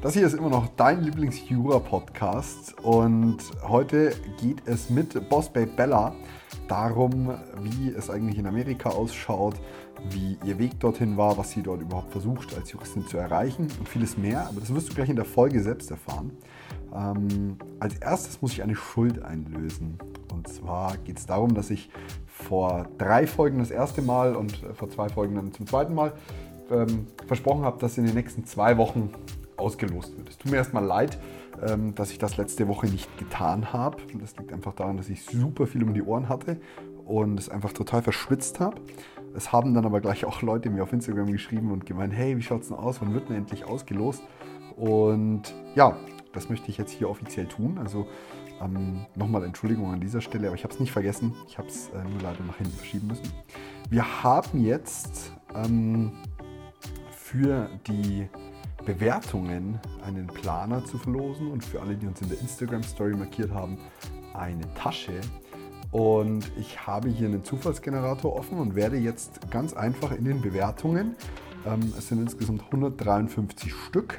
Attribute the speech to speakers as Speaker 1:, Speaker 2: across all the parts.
Speaker 1: Das hier ist immer noch dein Lieblings-Jura-Podcast und heute geht es mit Boss Babe Bella darum, wie es eigentlich in Amerika ausschaut, wie ihr Weg dorthin war, was sie dort überhaupt versucht als Juristin zu erreichen und vieles mehr. Aber das wirst du gleich in der Folge selbst erfahren. Ähm, als erstes muss ich eine Schuld einlösen. Und zwar geht es darum, dass ich vor drei Folgen das erste Mal und vor zwei Folgen dann zum zweiten Mal ähm, versprochen habe, dass in den nächsten zwei Wochen ausgelost wird. Es tut mir erstmal leid, ähm, dass ich das letzte Woche nicht getan habe. Das liegt einfach daran, dass ich super viel um die Ohren hatte und es einfach total verschwitzt habe. Es haben dann aber gleich auch Leute mir auf Instagram geschrieben und gemeint, hey, wie schaut es denn aus? Wann wird denn endlich ausgelost? Und ja, das möchte ich jetzt hier offiziell tun. Also ähm, nochmal Entschuldigung an dieser Stelle, aber ich habe es nicht vergessen. Ich habe es äh, nur leider nach hinten verschieben müssen. Wir haben jetzt ähm, für die Bewertungen einen Planer zu verlosen und für alle, die uns in der Instagram Story markiert haben, eine Tasche. Und ich habe hier einen Zufallsgenerator offen und werde jetzt ganz einfach in den Bewertungen, ähm, es sind insgesamt 153 Stück,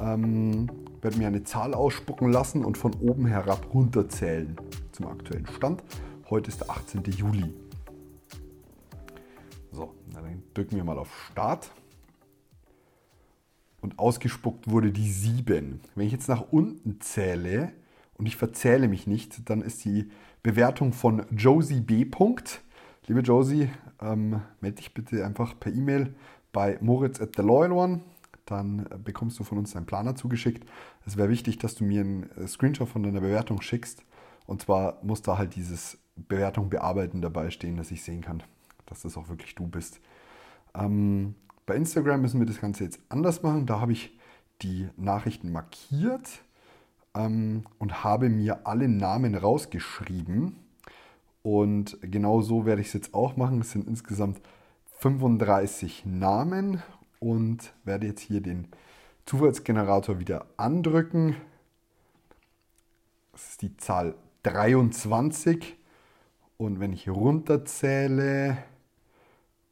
Speaker 1: ähm, werde mir eine Zahl ausspucken lassen und von oben herab runterzählen zum aktuellen Stand. Heute ist der 18. Juli. So, dann drücken wir mal auf Start und ausgespuckt wurde die 7. Wenn ich jetzt nach unten zähle und ich verzähle mich nicht, dann ist die Bewertung von Josie B. Liebe Josie, ähm, melde dich bitte einfach per E-Mail bei Moritz at the Loyal One. Dann bekommst du von uns deinen Planer zugeschickt. Es wäre wichtig, dass du mir einen äh, Screenshot von deiner Bewertung schickst. Und zwar muss da halt dieses Bewertung bearbeiten dabei stehen, dass ich sehen kann, dass das auch wirklich du bist. Ähm, bei Instagram müssen wir das Ganze jetzt anders machen. Da habe ich die Nachrichten markiert ähm, und habe mir alle Namen rausgeschrieben. Und genau so werde ich es jetzt auch machen. Es sind insgesamt 35 Namen und werde jetzt hier den Zufallsgenerator wieder andrücken. Das ist die Zahl 23. Und wenn ich runterzähle,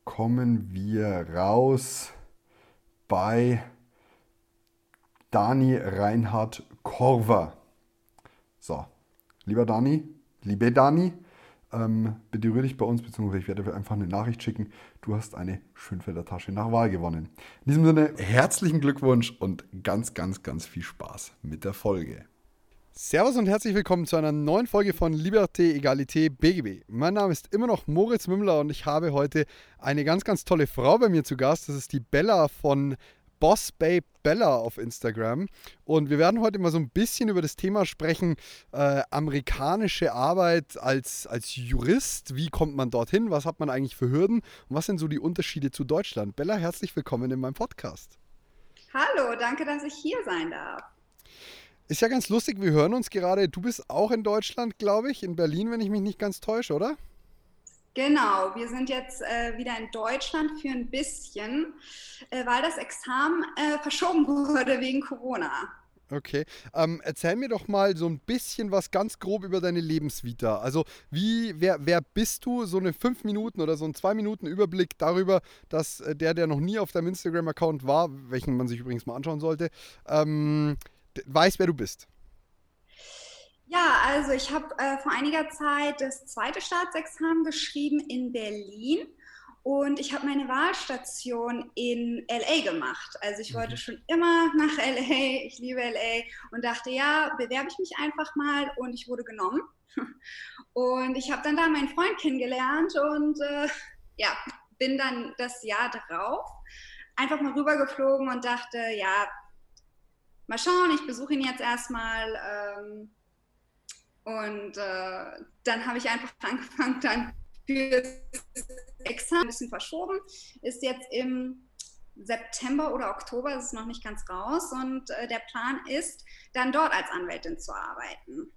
Speaker 1: kommen wir raus bei Dani Reinhard Korver. So, lieber Dani, liebe Dani, ähm, bitte rühr dich bei uns, beziehungsweise ich werde einfach eine Nachricht schicken. Du hast eine Schönfelder Tasche nach Wahl gewonnen. In diesem Sinne, herzlichen Glückwunsch und ganz, ganz, ganz viel Spaß mit der Folge. Servus und herzlich willkommen zu einer neuen Folge von Liberté, Egalité, BGB. Mein Name ist immer noch Moritz Mümmler und ich habe heute eine ganz, ganz tolle Frau bei mir zu Gast. Das ist die Bella von Boss Babe Bella auf Instagram. Und wir werden heute mal so ein bisschen über das Thema sprechen, äh, amerikanische Arbeit als, als Jurist. Wie kommt man dorthin? Was hat man eigentlich für Hürden? Und was sind so die Unterschiede zu Deutschland? Bella, herzlich willkommen in meinem Podcast.
Speaker 2: Hallo, danke, dass ich hier sein darf.
Speaker 1: Ist ja ganz lustig, wir hören uns gerade. Du bist auch in Deutschland, glaube ich, in Berlin, wenn ich mich nicht ganz täusche, oder?
Speaker 2: Genau, wir sind jetzt äh, wieder in Deutschland für ein bisschen, äh, weil das Examen äh, verschoben wurde wegen Corona.
Speaker 1: Okay, ähm, erzähl mir doch mal so ein bisschen was ganz grob über deine Lebensvita. Also wie, wer, wer bist du? So eine fünf Minuten oder so ein zwei Minuten Überblick darüber, dass äh, der, der noch nie auf deinem Instagram-Account war, welchen man sich übrigens mal anschauen sollte, ähm, weiß, wer du bist.
Speaker 2: Ja, also ich habe äh, vor einiger Zeit das zweite Staatsexamen geschrieben in Berlin und ich habe meine Wahlstation in LA gemacht. Also ich wollte mhm. schon immer nach LA, ich liebe LA und dachte, ja, bewerbe ich mich einfach mal und ich wurde genommen. Und ich habe dann da meinen Freund kennengelernt und äh, ja, bin dann das Jahr drauf einfach mal rübergeflogen und dachte, ja, mal schauen, ich besuche ihn jetzt erstmal. Ähm, und äh, dann habe ich einfach angefangen, dann für das Examen ein bisschen verschoben. Ist jetzt im September oder Oktober, das ist noch nicht ganz raus. Und äh, der Plan ist, dann dort als Anwältin zu arbeiten.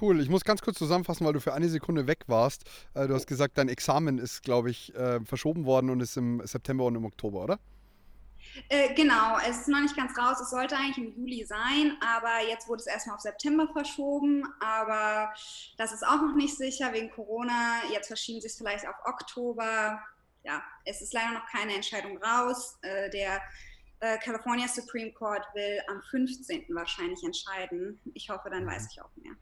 Speaker 1: Cool. Ich muss ganz kurz zusammenfassen, weil du für eine Sekunde weg warst. Äh, du hast gesagt, dein Examen ist, glaube ich, äh, verschoben worden und ist im September und im Oktober, oder?
Speaker 2: Äh, genau, es ist noch nicht ganz raus. Es sollte eigentlich im Juli sein, aber jetzt wurde es erstmal auf September verschoben. Aber das ist auch noch nicht sicher wegen Corona. Jetzt verschieben sie es vielleicht auf Oktober. Ja, es ist leider noch keine Entscheidung raus. Äh, der äh, California Supreme Court will am 15. wahrscheinlich entscheiden. Ich hoffe, dann weiß ich auch mehr.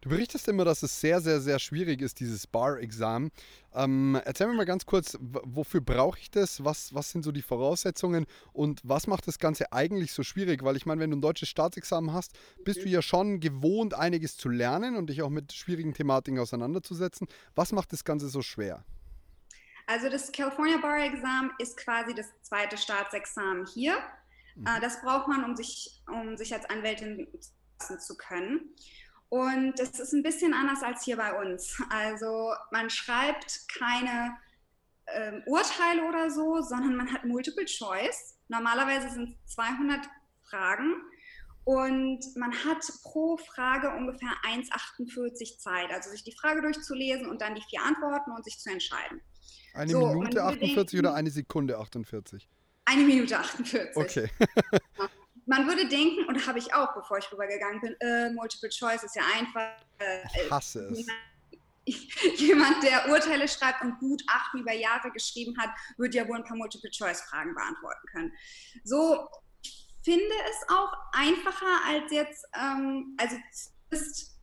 Speaker 1: Du berichtest immer, dass es sehr, sehr, sehr schwierig ist, dieses Bar-Examen. Ähm, erzähl mir mal ganz kurz, wofür brauche ich das? Was, was sind so die Voraussetzungen und was macht das Ganze eigentlich so schwierig? Weil ich meine, wenn du ein deutsches Staatsexamen hast, bist du ja schon gewohnt, einiges zu lernen und dich auch mit schwierigen Thematiken auseinanderzusetzen. Was macht das Ganze so schwer?
Speaker 2: Also das California Bar Exam ist quasi das zweite Staatsexamen hier. Mhm. Äh, das braucht man, um sich, um sich als Anwältin lassen zu können. Und das ist ein bisschen anders als hier bei uns. Also man schreibt keine ähm, Urteile oder so, sondern man hat Multiple Choice. Normalerweise sind es 200 Fragen und man hat pro Frage ungefähr 1,48 Zeit, also sich die Frage durchzulesen und dann die vier Antworten und sich zu entscheiden.
Speaker 1: Eine so, Minute 48 oder eine Sekunde 48?
Speaker 2: Eine Minute 48.
Speaker 1: Okay.
Speaker 2: man würde denken, und habe ich auch, bevor ich rübergegangen bin, äh, Multiple Choice ist ja einfach.
Speaker 1: Äh, ich hasse es.
Speaker 2: Jemand, der Urteile schreibt und Gutachten über Jahre geschrieben hat, wird ja wohl ein paar Multiple-Choice-Fragen beantworten können. So, ich finde es auch einfacher als jetzt, ähm, also ist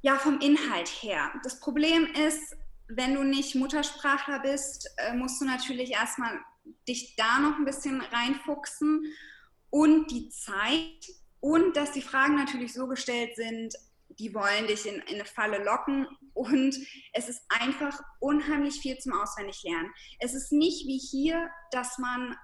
Speaker 2: ja vom Inhalt her. Das Problem ist, wenn du nicht Muttersprachler bist, äh, musst du natürlich erstmal dich da noch ein bisschen reinfuchsen und die Zeit und dass die Fragen natürlich so gestellt sind, die wollen dich in, in eine Falle locken und es ist einfach unheimlich viel zum Auswendiglernen. Es ist nicht wie hier, dass man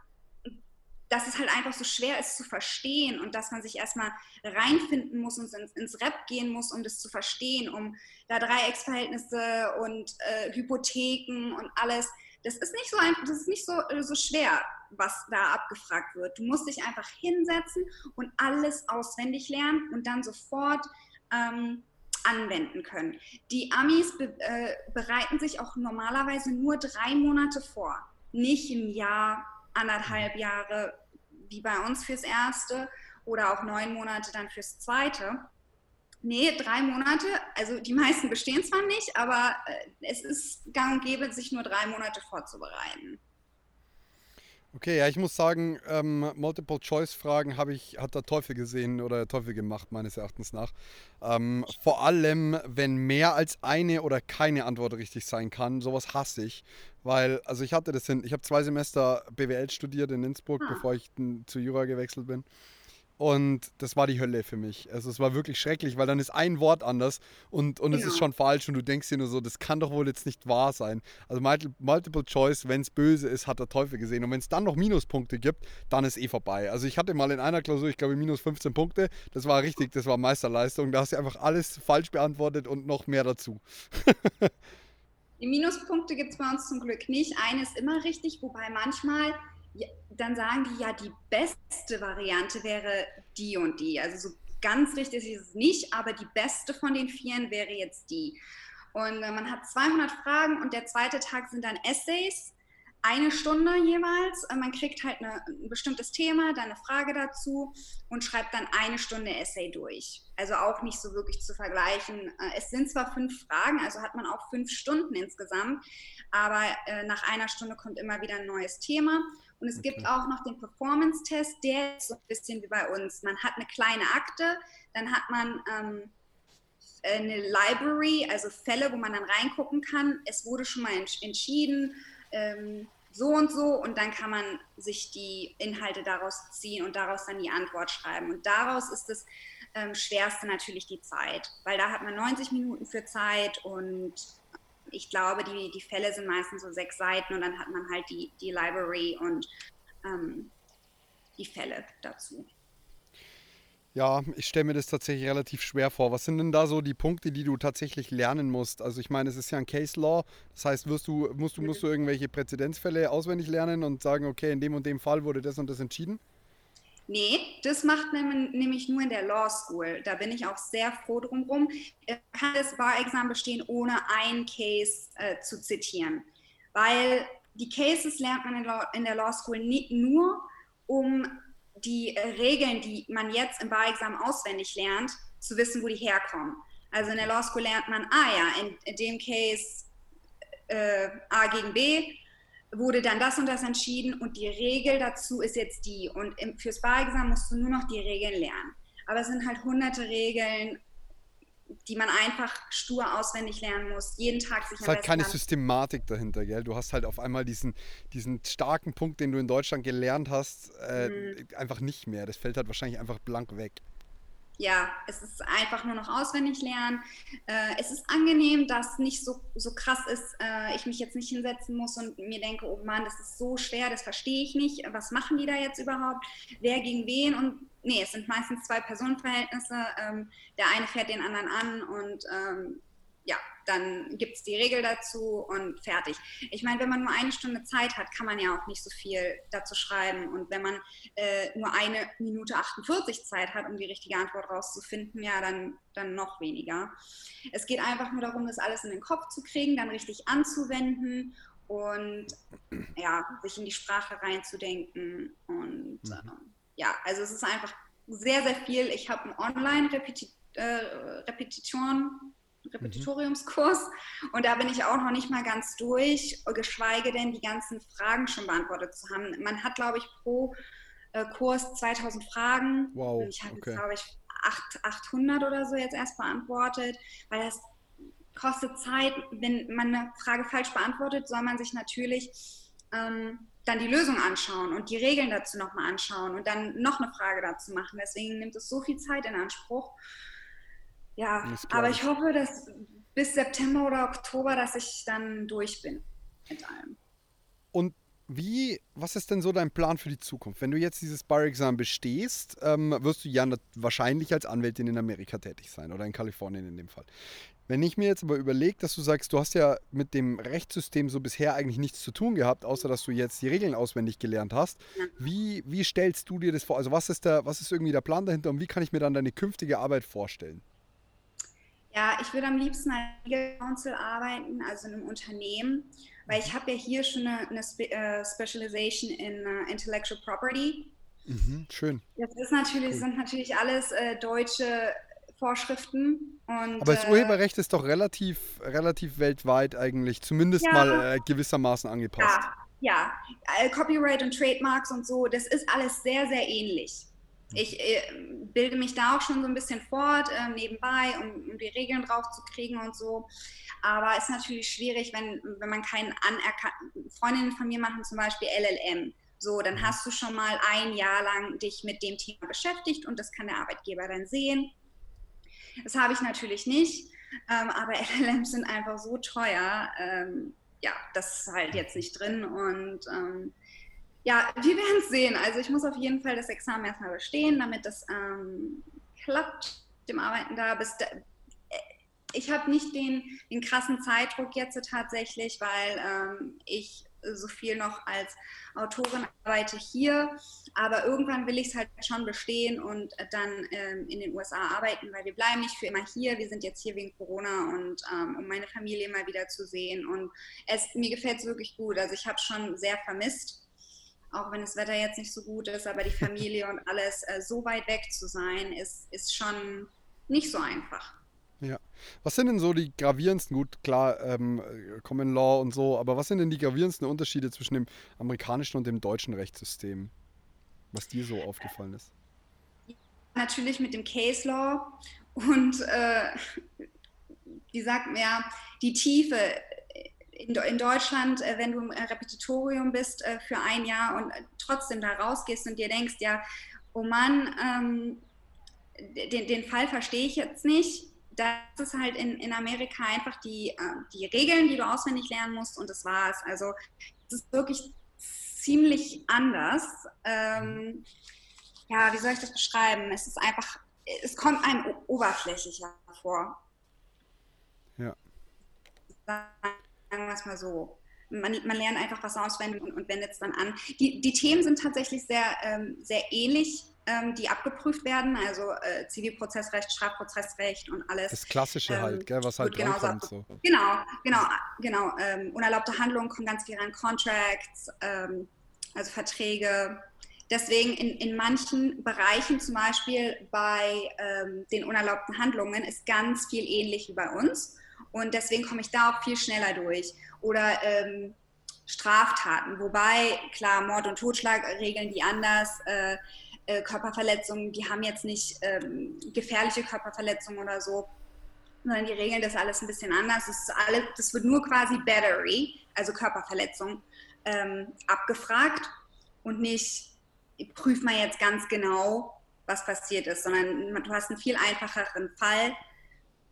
Speaker 2: dass es halt einfach so schwer ist zu verstehen und dass man sich erstmal reinfinden muss und ins, ins Rep gehen muss, um das zu verstehen, um da Dreiecksverhältnisse und äh, Hypotheken und alles. Das ist nicht so einfach, das ist nicht so, so schwer, was da abgefragt wird. Du musst dich einfach hinsetzen und alles auswendig lernen und dann sofort ähm, anwenden können. Die Amis be äh, bereiten sich auch normalerweise nur drei Monate vor, nicht im Jahr, anderthalb Jahre, wie bei uns fürs erste oder auch neun Monate dann fürs zweite. Nee, drei Monate. Also die meisten bestehen zwar nicht, aber äh, es ist gang und gäbe, sich nur drei Monate vorzubereiten.
Speaker 1: Okay, ja, ich muss sagen, ähm, Multiple-Choice-Fragen ich, hat der Teufel gesehen oder der Teufel gemacht, meines Erachtens nach. Ähm, vor allem, wenn mehr als eine oder keine Antwort richtig sein kann, sowas hasse ich. Weil, also ich hatte das in, ich habe zwei Semester BWL studiert in Innsbruck, ah. bevor ich zu Jura gewechselt bin. Und das war die Hölle für mich. Also es war wirklich schrecklich, weil dann ist ein Wort anders und, und genau. es ist schon falsch und du denkst dir nur so, das kann doch wohl jetzt nicht wahr sein. Also Multiple Choice, wenn es böse ist, hat der Teufel gesehen. Und wenn es dann noch Minuspunkte gibt, dann ist eh vorbei. Also ich hatte mal in einer Klausur, ich glaube, minus 15 Punkte. Das war richtig, das war Meisterleistung. Da hast du einfach alles falsch beantwortet und noch mehr dazu.
Speaker 2: Die Minuspunkte gibt es bei uns zum Glück nicht. Eine ist immer richtig, wobei manchmal dann sagen die ja, die beste Variante wäre die und die. Also so ganz richtig ist es nicht, aber die beste von den vieren wäre jetzt die. Und äh, man hat 200 Fragen und der zweite Tag sind dann Essays, eine Stunde jeweils. Äh, man kriegt halt eine, ein bestimmtes Thema, dann eine Frage dazu und schreibt dann eine Stunde Essay durch. Also auch nicht so wirklich zu vergleichen. Äh, es sind zwar fünf Fragen, also hat man auch fünf Stunden insgesamt, aber nach einer Stunde kommt immer wieder ein neues Thema und es okay. gibt auch noch den Performance-Test, der ist so ein bisschen wie bei uns. Man hat eine kleine Akte, dann hat man ähm, eine Library, also Fälle, wo man dann reingucken kann. Es wurde schon mal entschieden, ähm, so und so, und dann kann man sich die Inhalte daraus ziehen und daraus dann die Antwort schreiben. Und daraus ist das ähm, Schwerste natürlich die Zeit, weil da hat man 90 Minuten für Zeit und ich glaube, die, die Fälle sind meistens so sechs Seiten und dann hat man halt die, die Library und ähm, die Fälle dazu.
Speaker 1: Ja, ich stelle mir das tatsächlich relativ schwer vor. Was sind denn da so die Punkte, die du tatsächlich lernen musst? Also ich meine, es ist ja ein Case Law, das heißt, wirst du, musst, du, musst du irgendwelche Präzedenzfälle auswendig lernen und sagen, okay, in dem und dem Fall wurde das und das entschieden?
Speaker 2: Nee, das macht nämlich nur in der Law School. Da bin ich auch sehr froh drumherum. Kann das Bar-Examen bestehen, ohne einen Case äh, zu zitieren. Weil die Cases lernt man in, Law, in der Law School nicht nur, um die äh, Regeln, die man jetzt im Bar-Examen auswendig lernt, zu wissen, wo die herkommen. Also in der Law School lernt man, ah ja, in, in dem Case äh, A gegen B wurde dann das und das entschieden und die Regel dazu ist jetzt die. Und im, fürs Bar-Examen musst du nur noch die Regeln lernen. Aber es sind halt hunderte Regeln, die man einfach stur auswendig lernen muss, jeden Tag sich
Speaker 1: Es ist halt keine Systematik dahinter, gell? Du hast halt auf einmal diesen, diesen starken Punkt, den du in Deutschland gelernt hast, äh, mhm. einfach nicht mehr. Das fällt halt wahrscheinlich einfach blank weg
Speaker 2: ja, es ist einfach nur noch auswendig lernen. Äh, es ist angenehm, dass nicht so, so krass ist, äh, ich mich jetzt nicht hinsetzen muss und mir denke, oh Mann, das ist so schwer, das verstehe ich nicht. Was machen die da jetzt überhaupt? Wer gegen wen? Und nee, es sind meistens zwei Personenverhältnisse. Ähm, der eine fährt den anderen an und ähm, ja, dann gibt es die Regel dazu und fertig. Ich meine, wenn man nur eine Stunde Zeit hat, kann man ja auch nicht so viel dazu schreiben. Und wenn man äh, nur eine Minute 48 Zeit hat, um die richtige Antwort rauszufinden, ja, dann, dann noch weniger. Es geht einfach nur darum, das alles in den Kopf zu kriegen, dann richtig anzuwenden und ja, sich in die Sprache reinzudenken. Und mhm. äh, ja, also es ist einfach sehr, sehr viel. Ich habe einen Online-Repetition. Äh, Repetitoriumskurs und da bin ich auch noch nicht mal ganz durch, geschweige denn die ganzen Fragen schon beantwortet zu haben. Man hat, glaube ich, pro äh, Kurs 2000 Fragen.
Speaker 1: Wow.
Speaker 2: Ich habe, okay. glaube ich, 8, 800 oder so jetzt erst beantwortet, weil das kostet Zeit. Wenn man eine Frage falsch beantwortet, soll man sich natürlich ähm, dann die Lösung anschauen und die Regeln dazu nochmal anschauen und dann noch eine Frage dazu machen. Deswegen nimmt es so viel Zeit in Anspruch. Ja, aber ich hoffe, dass bis September oder Oktober, dass ich dann durch bin mit allem.
Speaker 1: Und wie, was ist denn so dein Plan für die Zukunft? Wenn du jetzt dieses Bar-Examen bestehst, ähm, wirst du ja wahrscheinlich als Anwältin in Amerika tätig sein oder in Kalifornien in dem Fall. Wenn ich mir jetzt aber überlege, dass du sagst, du hast ja mit dem Rechtssystem so bisher eigentlich nichts zu tun gehabt, außer dass du jetzt die Regeln auswendig gelernt hast, wie, wie stellst du dir das vor? Also was ist, der, was ist irgendwie der Plan dahinter und wie kann ich mir dann deine künftige Arbeit vorstellen?
Speaker 2: Ja, ich würde am liebsten als Legal Counsel arbeiten, also in einem Unternehmen, weil ich habe ja hier schon eine, eine Spe uh, Specialization in uh, Intellectual Property.
Speaker 1: Mhm, schön.
Speaker 2: Das ist natürlich, cool. sind natürlich alles äh, deutsche Vorschriften. Und,
Speaker 1: Aber das äh, Urheberrecht ist doch relativ, relativ weltweit eigentlich, zumindest ja, mal äh, gewissermaßen angepasst.
Speaker 2: Ja, ja. Äh, Copyright und Trademarks und so, das ist alles sehr, sehr ähnlich. Ich äh, bilde mich da auch schon so ein bisschen fort, äh, nebenbei, um, um, die Regeln drauf zu kriegen und so. Aber es ist natürlich schwierig, wenn, wenn man keinen anerkannten, Freundinnen von mir machen zum Beispiel LLM. So, dann mhm. hast du schon mal ein Jahr lang dich mit dem Thema beschäftigt und das kann der Arbeitgeber dann sehen. Das habe ich natürlich nicht, ähm, aber LLMs sind einfach so teuer. Ähm, ja, das ist halt jetzt nicht drin und ähm, ja, wir werden es sehen. Also ich muss auf jeden Fall das Examen erstmal bestehen, damit das ähm, klappt, dem Arbeiten da. Bis da, äh, ich habe nicht den, den krassen Zeitdruck jetzt tatsächlich, weil ähm, ich so viel noch als Autorin arbeite hier. Aber irgendwann will ich es halt schon bestehen und dann ähm, in den USA arbeiten, weil wir bleiben nicht für immer hier. Wir sind jetzt hier wegen Corona und ähm, um meine Familie mal wieder zu sehen. Und es, mir gefällt es wirklich gut. Also ich habe schon sehr vermisst auch wenn das Wetter jetzt nicht so gut ist, aber die Familie und alles äh, so weit weg zu sein, ist, ist schon nicht so einfach.
Speaker 1: Ja. Was sind denn so die gravierendsten, gut, klar, ähm, Common Law und so, aber was sind denn die gravierendsten Unterschiede zwischen dem amerikanischen und dem deutschen Rechtssystem, was dir so aufgefallen ist?
Speaker 2: Natürlich mit dem Case Law und äh, wie sagt man ja, die Tiefe in, in Deutschland, äh, wenn du im äh, Repetitorium bist äh, für ein Jahr und trotzdem da rausgehst und dir denkst, ja, oh Mann, ähm, den, den Fall verstehe ich jetzt nicht. Das ist halt in, in Amerika einfach die, äh, die Regeln, die du auswendig lernen musst und das war's. Also es ist wirklich ziemlich anders. Ähm, ja, wie soll ich das beschreiben? Es ist einfach, es kommt einem oberflächlicher vor.
Speaker 1: Ja
Speaker 2: sagen wir es mal so. man, man lernt einfach was auswendig und, und wendet es dann an. Die, die Themen sind tatsächlich sehr, ähm, sehr ähnlich ähm, die abgeprüft werden, also äh, Zivilprozessrecht, Strafprozessrecht und alles.
Speaker 1: Das Klassische ähm, halt, gell, was halt
Speaker 2: genau
Speaker 1: kommt. So.
Speaker 2: Genau, genau, genau. Ähm, unerlaubte Handlungen kommen ganz viel rein, Contracts, ähm, also Verträge. Deswegen in, in manchen Bereichen, zum Beispiel bei ähm, den unerlaubten Handlungen, ist ganz viel ähnlich wie bei uns. Und deswegen komme ich da auch viel schneller durch. Oder ähm, Straftaten, wobei, klar, Mord und Totschlag regeln die anders. Äh, äh, Körperverletzungen, die haben jetzt nicht ähm, gefährliche Körperverletzungen oder so, sondern die regeln das alles ein bisschen anders. Das, alles, das wird nur quasi Battery, also Körperverletzung, ähm, abgefragt und nicht prüft man jetzt ganz genau, was passiert ist, sondern du hast einen viel einfacheren Fall,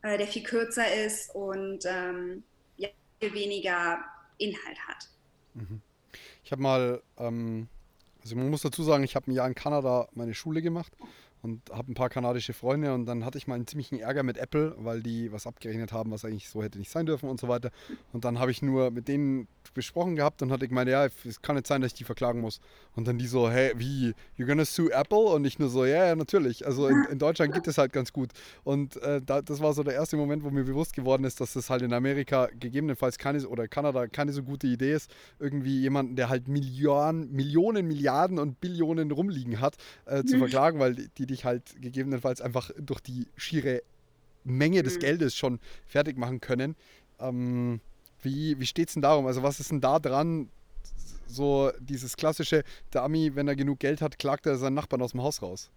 Speaker 2: äh, der viel kürzer ist und ähm, ja, viel weniger Inhalt hat.
Speaker 1: Mhm. Ich habe mal ähm, also man muss dazu sagen, ich habe ein Jahr in Kanada meine Schule gemacht und habe ein paar kanadische Freunde und dann hatte ich mal einen ziemlichen Ärger mit Apple, weil die was abgerechnet haben, was eigentlich so hätte nicht sein dürfen und so weiter. Und dann habe ich nur mit denen besprochen gehabt und hatte gemeint, ja, es kann nicht sein, dass ich die verklagen muss. Und dann die so, hey, wie, you're gonna sue Apple? Und ich nur so, ja, ja, natürlich. Also in, in Deutschland geht es halt ganz gut. Und äh, da, das war so der erste Moment, wo mir bewusst geworden ist, dass das halt in Amerika gegebenenfalls keine, oder Kanada keine so gute Idee ist, irgendwie jemanden, der halt Millionen, Millionen, Milliarden und Billionen rumliegen hat, äh, zu mhm. verklagen, weil die, die dich halt gegebenenfalls einfach durch die schiere Menge des mhm. Geldes schon fertig machen können. Ähm, wie, wie steht es denn darum? Also was ist denn da dran, so dieses klassische, der Ami, wenn er genug Geld hat, klagt er seinen Nachbarn aus dem Haus raus?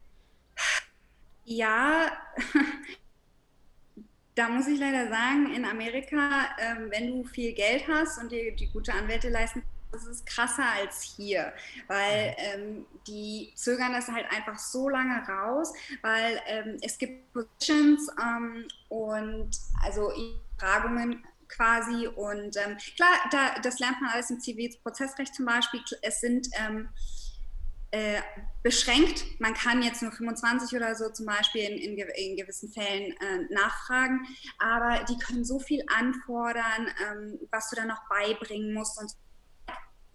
Speaker 2: Ja, da muss ich leider sagen, in Amerika, ähm, wenn du viel Geld hast und dir die gute Anwälte leisten, das ist krasser als hier, weil ähm, die zögern das halt einfach so lange raus, weil ähm, es gibt Positions ähm, und also Fragungen quasi. Und ähm, klar, da, das lernt man alles im Zivilprozessrecht zum Beispiel. Es sind ähm, äh, beschränkt. Man kann jetzt nur 25 oder so zum Beispiel in, in, in gewissen Fällen äh, nachfragen, aber die können so viel anfordern, ähm, was du dann noch beibringen musst und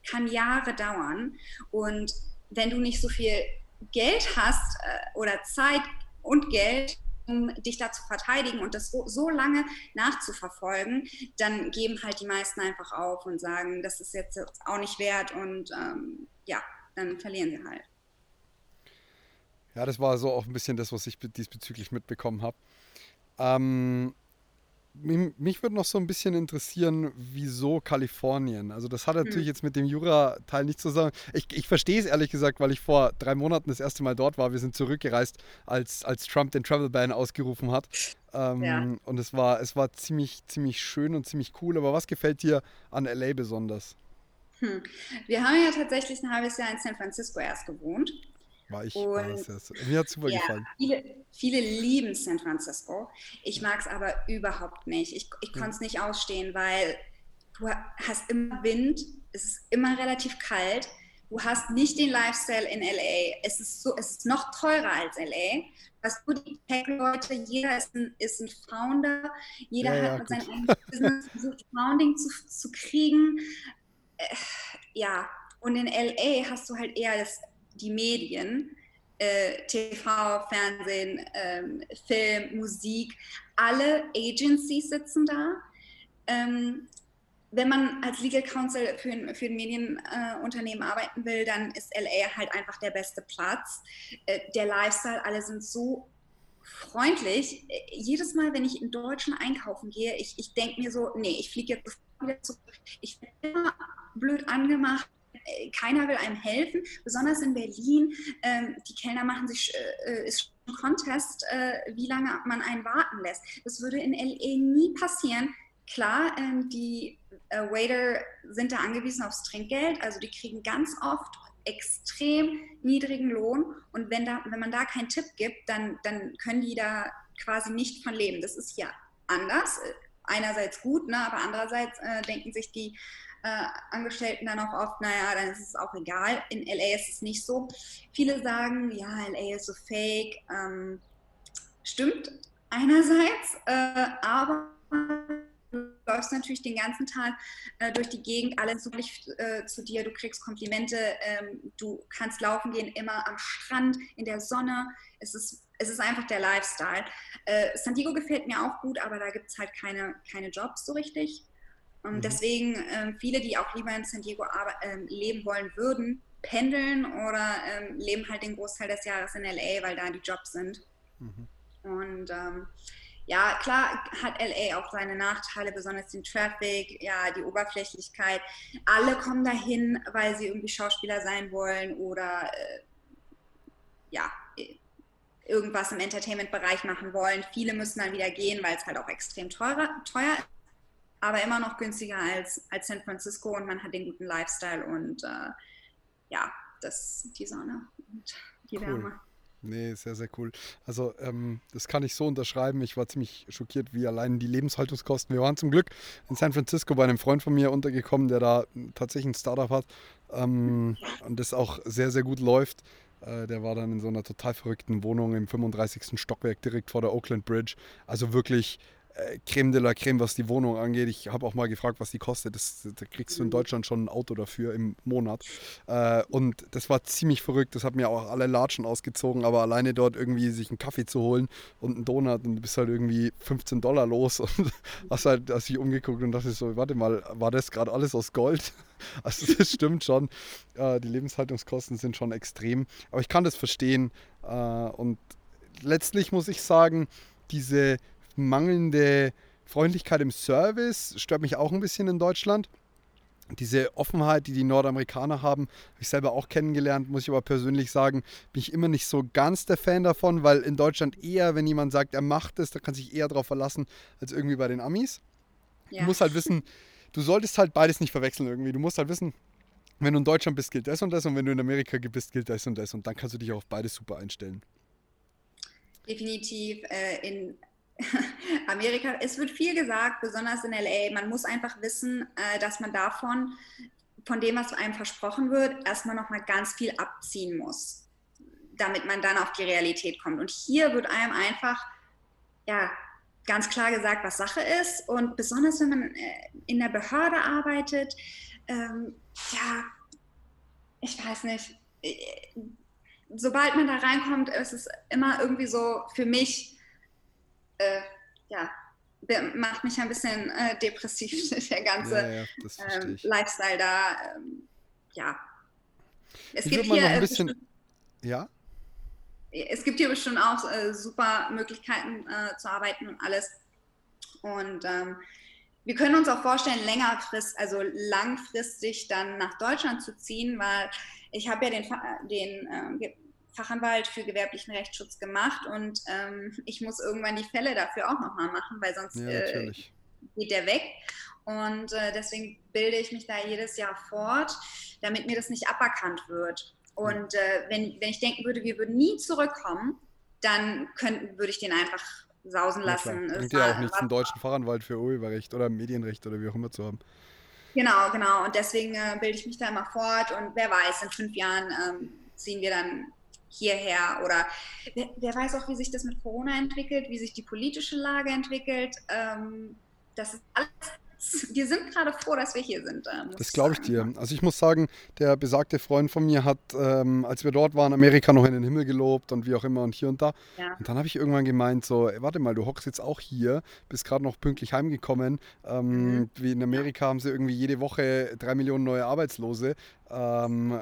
Speaker 2: kann Jahre dauern. Und wenn du nicht so viel Geld hast äh, oder Zeit und Geld, um dich da zu verteidigen und das so, so, lange nachzuverfolgen, dann geben halt die meisten einfach auf und sagen, das ist jetzt auch nicht wert und ähm, ja, dann verlieren sie halt.
Speaker 1: Ja, das war so auch ein bisschen das, was ich diesbezüglich mitbekommen habe. Ähm, mich würde noch so ein bisschen interessieren, wieso Kalifornien? Also das hat hm. natürlich jetzt mit dem Jura-Teil nichts zu sagen. Ich, ich verstehe es ehrlich gesagt, weil ich vor drei Monaten das erste Mal dort war. Wir sind zurückgereist, als, als Trump den Travel Ban ausgerufen hat. Ähm, ja. Und es war, es war ziemlich, ziemlich schön und ziemlich cool. Aber was gefällt dir an LA besonders?
Speaker 2: Hm. Wir haben ja tatsächlich ein halbes Jahr in San Francisco erst gewohnt.
Speaker 1: War ich, war das Mir hat super ja, gefallen.
Speaker 2: Viele, viele lieben San Francisco. Ich mag es aber überhaupt nicht. Ich, ich konnte es nicht ausstehen, weil du hast immer Wind, es ist immer relativ kalt. Du hast nicht den Lifestyle in LA. Es ist, so, es ist noch teurer als LA. Was du die Tech-Leute, jeder ist ein, ist ein Founder, jeder ja, hat mit seinem eigenen Business versucht, Founding zu, zu kriegen. Äh, ja, und in LA hast du halt eher das die Medien, äh, TV, Fernsehen, ähm, Film, Musik, alle Agencies sitzen da. Ähm, wenn man als Legal Counsel für für ein Medienunternehmen äh, arbeiten will, dann ist LA halt einfach der beste Platz. Äh, der Lifestyle, alle sind so freundlich. Äh, jedes Mal, wenn ich in Deutschland einkaufen gehe, ich, ich denke mir so, nee, ich fliege jetzt wieder zurück. Ich werde immer blöd angemacht keiner will einem helfen, besonders in Berlin. Ähm, die Kellner machen sich, äh, ist ein Contest, äh, wie lange man einen warten lässt. Das würde in LE nie passieren. Klar, ähm, die äh, Waiter sind da angewiesen aufs Trinkgeld, also die kriegen ganz oft extrem niedrigen Lohn und wenn, da, wenn man da keinen Tipp gibt, dann, dann können die da quasi nicht von leben. Das ist ja anders. Einerseits gut, ne, aber andererseits äh, denken sich die äh, Angestellten dann auch oft, naja, dann ist es auch egal. In LA ist es nicht so. Viele sagen, ja, LA ist so fake. Ähm, stimmt einerseits, äh, aber läufst natürlich den ganzen Tag äh, durch die Gegend, alle suchen äh, zu dir, du kriegst Komplimente, ähm, du kannst laufen gehen, immer am Strand, in der Sonne. Es ist, es ist einfach der Lifestyle. Äh, San Diego gefällt mir auch gut, aber da gibt es halt keine, keine Jobs so richtig. Und mhm. deswegen ähm, viele, die auch lieber in San Diego ähm, leben wollen würden, pendeln oder ähm, leben halt den Großteil des Jahres in LA, weil da die Jobs sind. Mhm. Und ähm, ja, klar hat LA auch seine Nachteile, besonders den Traffic, ja, die Oberflächlichkeit. Alle kommen dahin, weil sie irgendwie Schauspieler sein wollen oder äh, ja, irgendwas im Entertainment-Bereich machen wollen. Viele müssen dann wieder gehen, weil es halt auch extrem teurer, teuer ist, aber immer noch günstiger als, als San Francisco und man hat den guten Lifestyle und äh, ja, das, die Sonne und die cool. Wärme.
Speaker 1: Nee, sehr, sehr cool. Also, ähm, das kann ich so unterschreiben. Ich war ziemlich schockiert, wie allein die Lebenshaltungskosten. Wir waren zum Glück in San Francisco bei einem Freund von mir untergekommen, der da tatsächlich ein Startup hat ähm, und das auch sehr, sehr gut läuft. Äh, der war dann in so einer total verrückten Wohnung im 35. Stockwerk direkt vor der Oakland Bridge. Also wirklich Creme de la Creme, was die Wohnung angeht. Ich habe auch mal gefragt, was die kostet. Das, da kriegst du in Deutschland schon ein Auto dafür im Monat. Äh, und das war ziemlich verrückt. Das hat mir auch alle Latschen ausgezogen, aber alleine dort irgendwie sich einen Kaffee zu holen und einen Donut und du bist halt irgendwie 15 Dollar los und hast halt hast dich umgeguckt und dachte so, warte mal, war das gerade alles aus Gold? Also das stimmt schon. Äh, die Lebenshaltungskosten sind schon extrem. Aber ich kann das verstehen. Äh, und letztlich muss ich sagen, diese mangelnde Freundlichkeit im Service stört mich auch ein bisschen in Deutschland. Diese Offenheit, die die Nordamerikaner haben, habe ich selber auch kennengelernt, muss ich aber persönlich sagen, bin ich immer nicht so ganz der Fan davon, weil in Deutschland eher, wenn jemand sagt, er macht es, da kann sich eher darauf verlassen, als irgendwie bei den Amis. Ja. Du musst halt wissen, du solltest halt beides nicht verwechseln irgendwie. Du musst halt wissen, wenn du in Deutschland bist, gilt das und das und wenn du in Amerika bist, gilt das und das und dann kannst du dich auch auf beides super einstellen.
Speaker 2: Definitiv. Äh, in Amerika, es wird viel gesagt, besonders in LA. Man muss einfach wissen, äh, dass man davon, von dem, was einem versprochen wird, erstmal nochmal ganz viel abziehen muss, damit man dann auf die Realität kommt. Und hier wird einem einfach, ja, ganz klar gesagt, was Sache ist. Und besonders wenn man äh, in der Behörde arbeitet, ähm, ja, ich weiß nicht, äh, sobald man da reinkommt, ist es immer irgendwie so für mich, äh, ja, macht mich ein bisschen äh, depressiv, der ganze ja, ja, ähm, Lifestyle da. Ähm, ja.
Speaker 1: Es ich gibt hier noch ein bisschen, ja?
Speaker 2: Es gibt hier bestimmt auch äh, super Möglichkeiten äh, zu arbeiten und alles. Und ähm, wir können uns auch vorstellen, längerfristig, also langfristig dann nach Deutschland zu ziehen, weil ich habe ja den, den äh, Fachanwalt für gewerblichen Rechtsschutz gemacht und ähm, ich muss irgendwann die Fälle dafür auch nochmal machen, weil sonst ja, äh, geht der weg. Und äh, deswegen bilde ich mich da jedes Jahr fort, damit mir das nicht aberkannt wird. Und äh, wenn, wenn ich denken würde, wir würden nie zurückkommen, dann könnten, würde ich den einfach sausen lassen.
Speaker 1: Ja, Bringt ja auch nichts, einen deutschen Fachanwalt für Urheberrecht oder Medienrecht oder wie auch immer zu haben.
Speaker 2: Genau, genau. Und deswegen äh, bilde ich mich da immer fort. Und wer weiß, in fünf Jahren ähm, ziehen wir dann hierher oder wer, wer, weiß auch, wie sich das mit Corona entwickelt, wie sich die politische Lage entwickelt. Ähm, das ist alles wir sind gerade froh, dass wir hier sind.
Speaker 1: Äh, das glaube ich dir. Also ich muss sagen, der besagte Freund von mir hat, ähm, als wir dort waren, Amerika noch in den Himmel gelobt und wie auch immer und hier und da. Ja. Und dann habe ich irgendwann gemeint, so, ey, warte mal, du hockst jetzt auch hier, bist gerade noch pünktlich heimgekommen. Ähm, mhm. Wie in Amerika haben sie irgendwie jede Woche drei Millionen neue Arbeitslose. Ähm,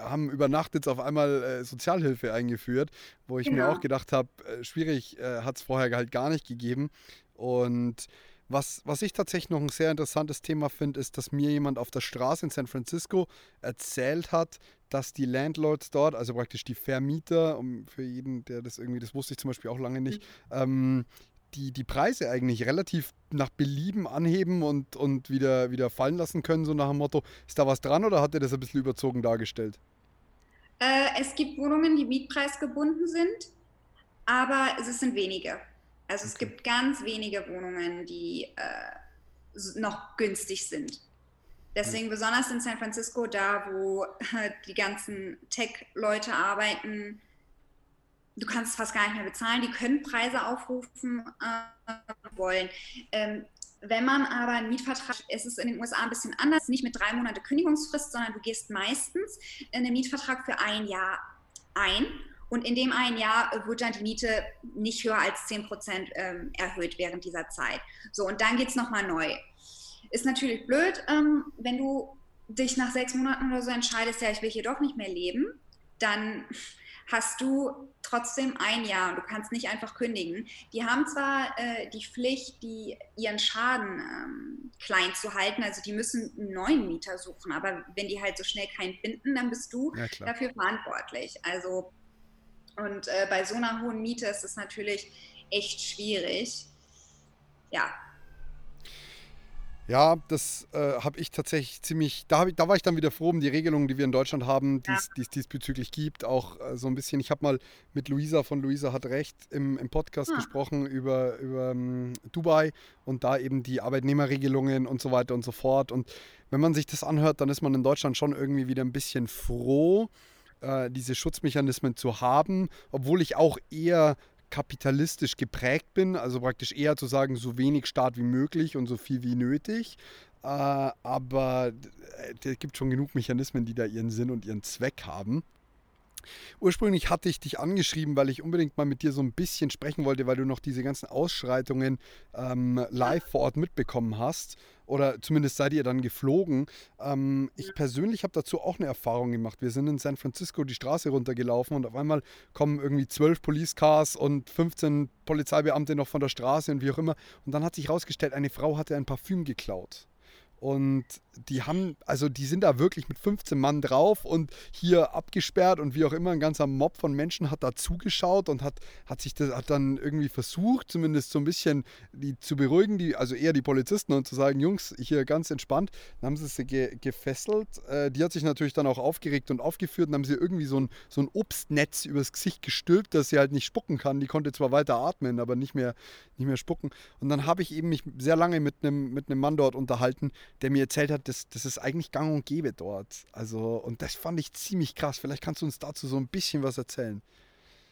Speaker 1: haben über Nacht jetzt auf einmal äh, Sozialhilfe eingeführt, wo ich genau. mir auch gedacht habe, äh, schwierig, äh, hat es vorher halt gar nicht gegeben. Und was, was ich tatsächlich noch ein sehr interessantes Thema finde, ist, dass mir jemand auf der Straße in San Francisco erzählt hat, dass die Landlords dort, also praktisch die Vermieter, um für jeden, der das irgendwie, das wusste ich zum Beispiel auch lange nicht, mhm. ähm, die, die Preise eigentlich relativ nach Belieben anheben und, und wieder, wieder fallen lassen können, so nach dem Motto, ist da was dran oder hat er das ein bisschen überzogen dargestellt?
Speaker 2: Äh, es gibt Wohnungen, die mietpreisgebunden sind, aber es sind wenige. Also okay. es gibt ganz wenige Wohnungen, die äh, noch günstig sind. Deswegen besonders in San Francisco, da wo äh, die ganzen Tech-Leute arbeiten, du kannst es fast gar nicht mehr bezahlen. Die können Preise aufrufen äh, wollen. Ähm, wenn man aber einen Mietvertrag, es ist in den USA ein bisschen anders, nicht mit drei Monate Kündigungsfrist, sondern du gehst meistens in den Mietvertrag für ein Jahr ein. Und in dem einen Jahr wird dann die Miete nicht höher als 10 Prozent ähm, erhöht während dieser Zeit. So, und dann geht es nochmal neu. Ist natürlich blöd, ähm, wenn du dich nach sechs Monaten oder so entscheidest, ja, ich will hier doch nicht mehr leben, dann hast du trotzdem ein Jahr und du kannst nicht einfach kündigen. Die haben zwar äh, die Pflicht, die, ihren Schaden ähm, klein zu halten, also die müssen einen neuen Mieter suchen, aber wenn die halt so schnell keinen finden, dann bist du ja, dafür verantwortlich. Also und äh, bei so einer hohen Miete ist es natürlich echt schwierig. Ja,
Speaker 1: ja, das äh, habe ich tatsächlich ziemlich, da, ich, da war ich dann wieder froh um die Regelungen, die wir in Deutschland haben, die es ja. diesbezüglich gibt. Auch äh, so ein bisschen, ich habe mal mit Luisa von Luisa hat recht im, im Podcast ja. Ah. gesprochen über, über um, ähm, Dubai und da eben die Arbeitnehmerregelungen und so weiter und so fort. Und wenn man sich das anhört, dann ist man in Deutschland schon irgendwie wieder ein bisschen froh, äh, diese Schutzmechanismen zu haben, obwohl ich auch eher kapitalistisch geprägt bin, also praktisch eher zu sagen, so wenig Staat wie möglich und so viel wie nötig. Äh, aber es gibt schon genug Mechanismen, die da ihren Sinn und ihren Zweck haben. Ursprünglich hatte ich dich angeschrieben, weil ich unbedingt mal mit dir so ein bisschen sprechen wollte, weil du noch diese ganzen Ausschreitungen ähm, live vor Ort mitbekommen hast. Oder zumindest seid ihr dann geflogen. Ähm, ich persönlich habe dazu auch eine Erfahrung gemacht. Wir sind in San Francisco die Straße runtergelaufen und auf einmal kommen irgendwie zwölf Police Cars und 15 Polizeibeamte noch von der Straße und wie auch immer. Und dann hat sich herausgestellt, eine Frau hatte ein Parfüm geklaut. Und die haben, also die sind da wirklich mit 15 Mann drauf und hier abgesperrt und wie auch immer, ein ganzer Mob von Menschen hat da zugeschaut und hat, hat sich das, hat dann irgendwie versucht, zumindest so ein bisschen die zu beruhigen, die, also eher die Polizisten und zu sagen, Jungs, hier ganz entspannt. Dann haben sie sie ge, gefesselt. Äh, die hat sich natürlich dann auch aufgeregt und aufgeführt und haben sie irgendwie so ein, so ein Obstnetz übers Gesicht gestülpt, dass sie halt nicht spucken kann. Die konnte zwar weiter atmen, aber nicht mehr, nicht mehr spucken. Und dann habe ich eben mich sehr lange mit einem mit Mann dort unterhalten, der mir erzählt hat, das, das ist eigentlich gang und gäbe dort. Also, und das fand ich ziemlich krass. Vielleicht kannst du uns dazu so ein bisschen was erzählen.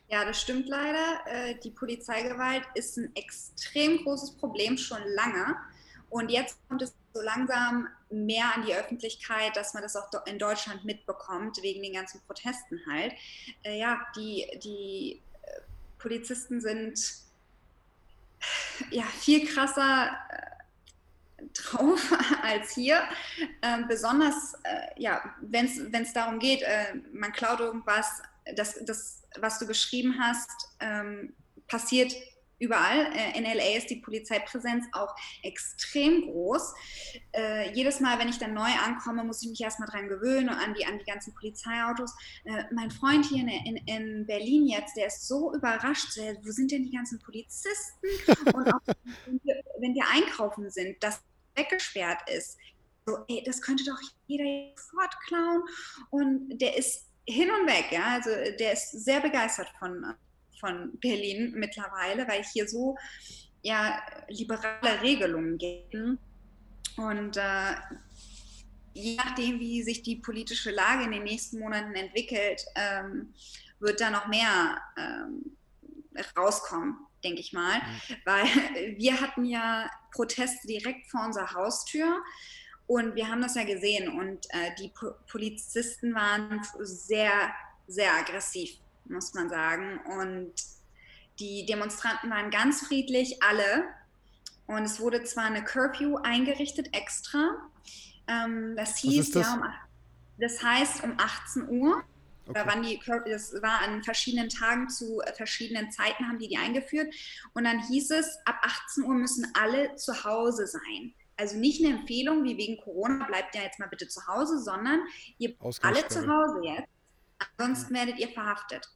Speaker 2: Ja, das stimmt leider. Äh, die Polizeigewalt ist ein extrem großes Problem schon lange. Und jetzt kommt es so langsam mehr an die Öffentlichkeit, dass man das auch in Deutschland mitbekommt, wegen den ganzen Protesten halt. Äh, ja, die, die äh, Polizisten sind ja viel krasser drauf als hier. Ähm, besonders, äh, ja, wenn es darum geht, äh, man klaut irgendwas, das, das, was du beschrieben hast, ähm, passiert überall. Äh, in LA ist die Polizeipräsenz auch extrem groß. Äh, jedes Mal, wenn ich dann neu ankomme, muss ich mich erstmal dran gewöhnen an die, an die ganzen Polizeiautos. Äh, mein Freund hier in, in, in, Berlin jetzt, der ist so überrascht. Wo sind denn die ganzen Polizisten? Und auch wenn wir, wenn wir einkaufen sind, dass weggesperrt ist. So, ey, das könnte doch jeder sofort klauen. Und der ist hin und weg, ja. Also der ist sehr begeistert von, von Berlin mittlerweile, weil hier so ja, liberale Regelungen gelten. Und äh, je nachdem, wie sich die politische Lage in den nächsten Monaten entwickelt, ähm, wird da noch mehr ähm, rauskommen denke ich mal, mhm. weil wir hatten ja Proteste direkt vor unserer Haustür und wir haben das ja gesehen und äh, die po Polizisten waren sehr, sehr aggressiv, muss man sagen. Und die Demonstranten waren ganz friedlich, alle. Und es wurde zwar eine Curfew eingerichtet extra. Ähm, das hieß das? ja um, das heißt um 18 Uhr. Okay. Da waren die, das war an verschiedenen Tagen zu äh, verschiedenen Zeiten haben die die eingeführt. Und dann hieß es, ab 18 Uhr müssen alle zu Hause sein. Also nicht eine Empfehlung, wie wegen Corona, bleibt ja jetzt mal bitte zu Hause, sondern ihr alle zu Hause jetzt. Ansonsten werdet ihr verhaftet.